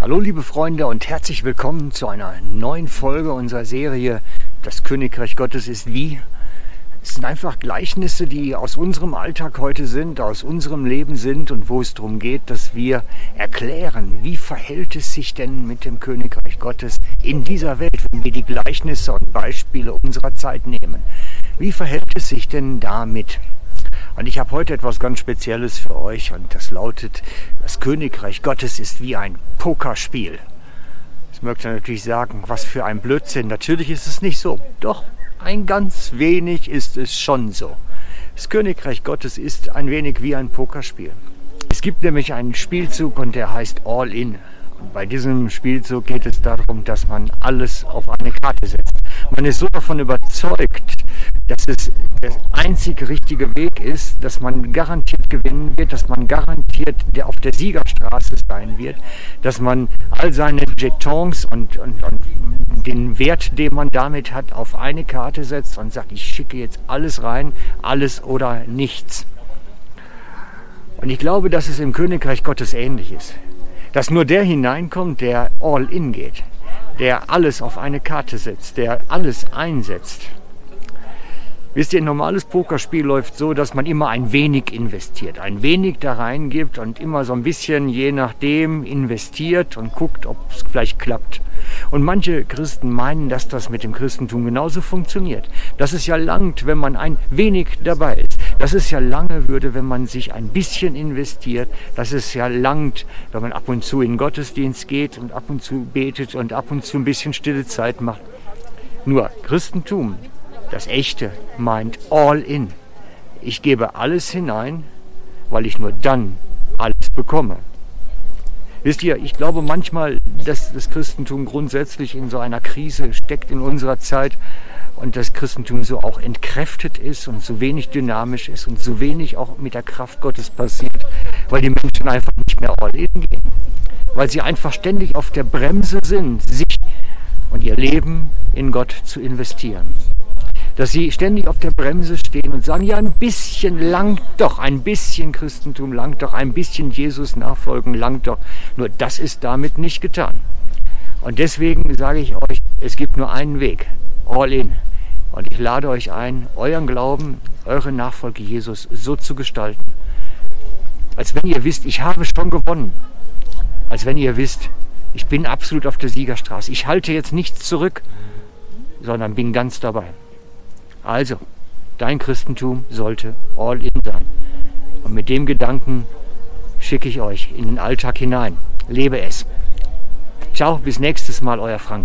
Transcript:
Hallo liebe Freunde und herzlich willkommen zu einer neuen Folge unserer Serie Das Königreich Gottes ist wie. Es sind einfach Gleichnisse, die aus unserem Alltag heute sind, aus unserem Leben sind und wo es darum geht, dass wir erklären, wie verhält es sich denn mit dem Königreich Gottes in dieser Welt, wenn wir die Gleichnisse und Beispiele unserer Zeit nehmen. Wie verhält es sich denn damit? Und ich habe heute etwas ganz Spezielles für euch und das lautet, das Königreich Gottes ist wie ein Pokerspiel. Jetzt mögt ihr natürlich sagen, was für ein Blödsinn. Natürlich ist es nicht so. Doch, ein ganz wenig ist es schon so. Das Königreich Gottes ist ein wenig wie ein Pokerspiel. Es gibt nämlich einen Spielzug und der heißt All In. Und bei diesem Spielzug geht es darum, dass man alles auf eine Karte setzt. Man ist so davon überzeugt, dass es der einzig richtige Weg ist, dass man garantiert gewinnen wird, dass man garantiert auf der Siegerstraße sein wird, dass man all seine Jetons und, und, und den Wert, den man damit hat, auf eine Karte setzt und sagt, ich schicke jetzt alles rein, alles oder nichts. Und ich glaube, dass es im Königreich Gottes ähnlich ist. Dass nur der hineinkommt, der all in geht, der alles auf eine Karte setzt, der alles einsetzt. Wisst ihr, ein normales Pokerspiel läuft so, dass man immer ein wenig investiert, ein wenig da reingibt und immer so ein bisschen je nachdem investiert und guckt, ob es vielleicht klappt. Und manche Christen meinen, dass das mit dem Christentum genauso funktioniert. Dass es ja langt, wenn man ein wenig dabei ist. Dass es ja lange würde, wenn man sich ein bisschen investiert. Dass es ja langt, wenn man ab und zu in den Gottesdienst geht und ab und zu betet und ab und zu ein bisschen stille Zeit macht. Nur Christentum das Echte meint all in. Ich gebe alles hinein, weil ich nur dann alles bekomme. Wisst ihr, ich glaube manchmal, dass das Christentum grundsätzlich in so einer Krise steckt in unserer Zeit und das Christentum so auch entkräftet ist und so wenig dynamisch ist und so wenig auch mit der Kraft Gottes passiert, weil die Menschen einfach nicht mehr all in gehen. Weil sie einfach ständig auf der Bremse sind, sich und ihr Leben in Gott zu investieren dass sie ständig auf der Bremse stehen und sagen, ja, ein bisschen langt doch, ein bisschen Christentum langt doch, ein bisschen Jesus nachfolgen langt doch. Nur das ist damit nicht getan. Und deswegen sage ich euch, es gibt nur einen Weg, all in. Und ich lade euch ein, euren Glauben, eure Nachfolge Jesus so zu gestalten, als wenn ihr wisst, ich habe schon gewonnen. Als wenn ihr wisst, ich bin absolut auf der Siegerstraße. Ich halte jetzt nichts zurück, sondern bin ganz dabei. Also, dein Christentum sollte all in sein. Und mit dem Gedanken schicke ich euch in den Alltag hinein. Lebe es. Ciao, bis nächstes Mal, euer Frank.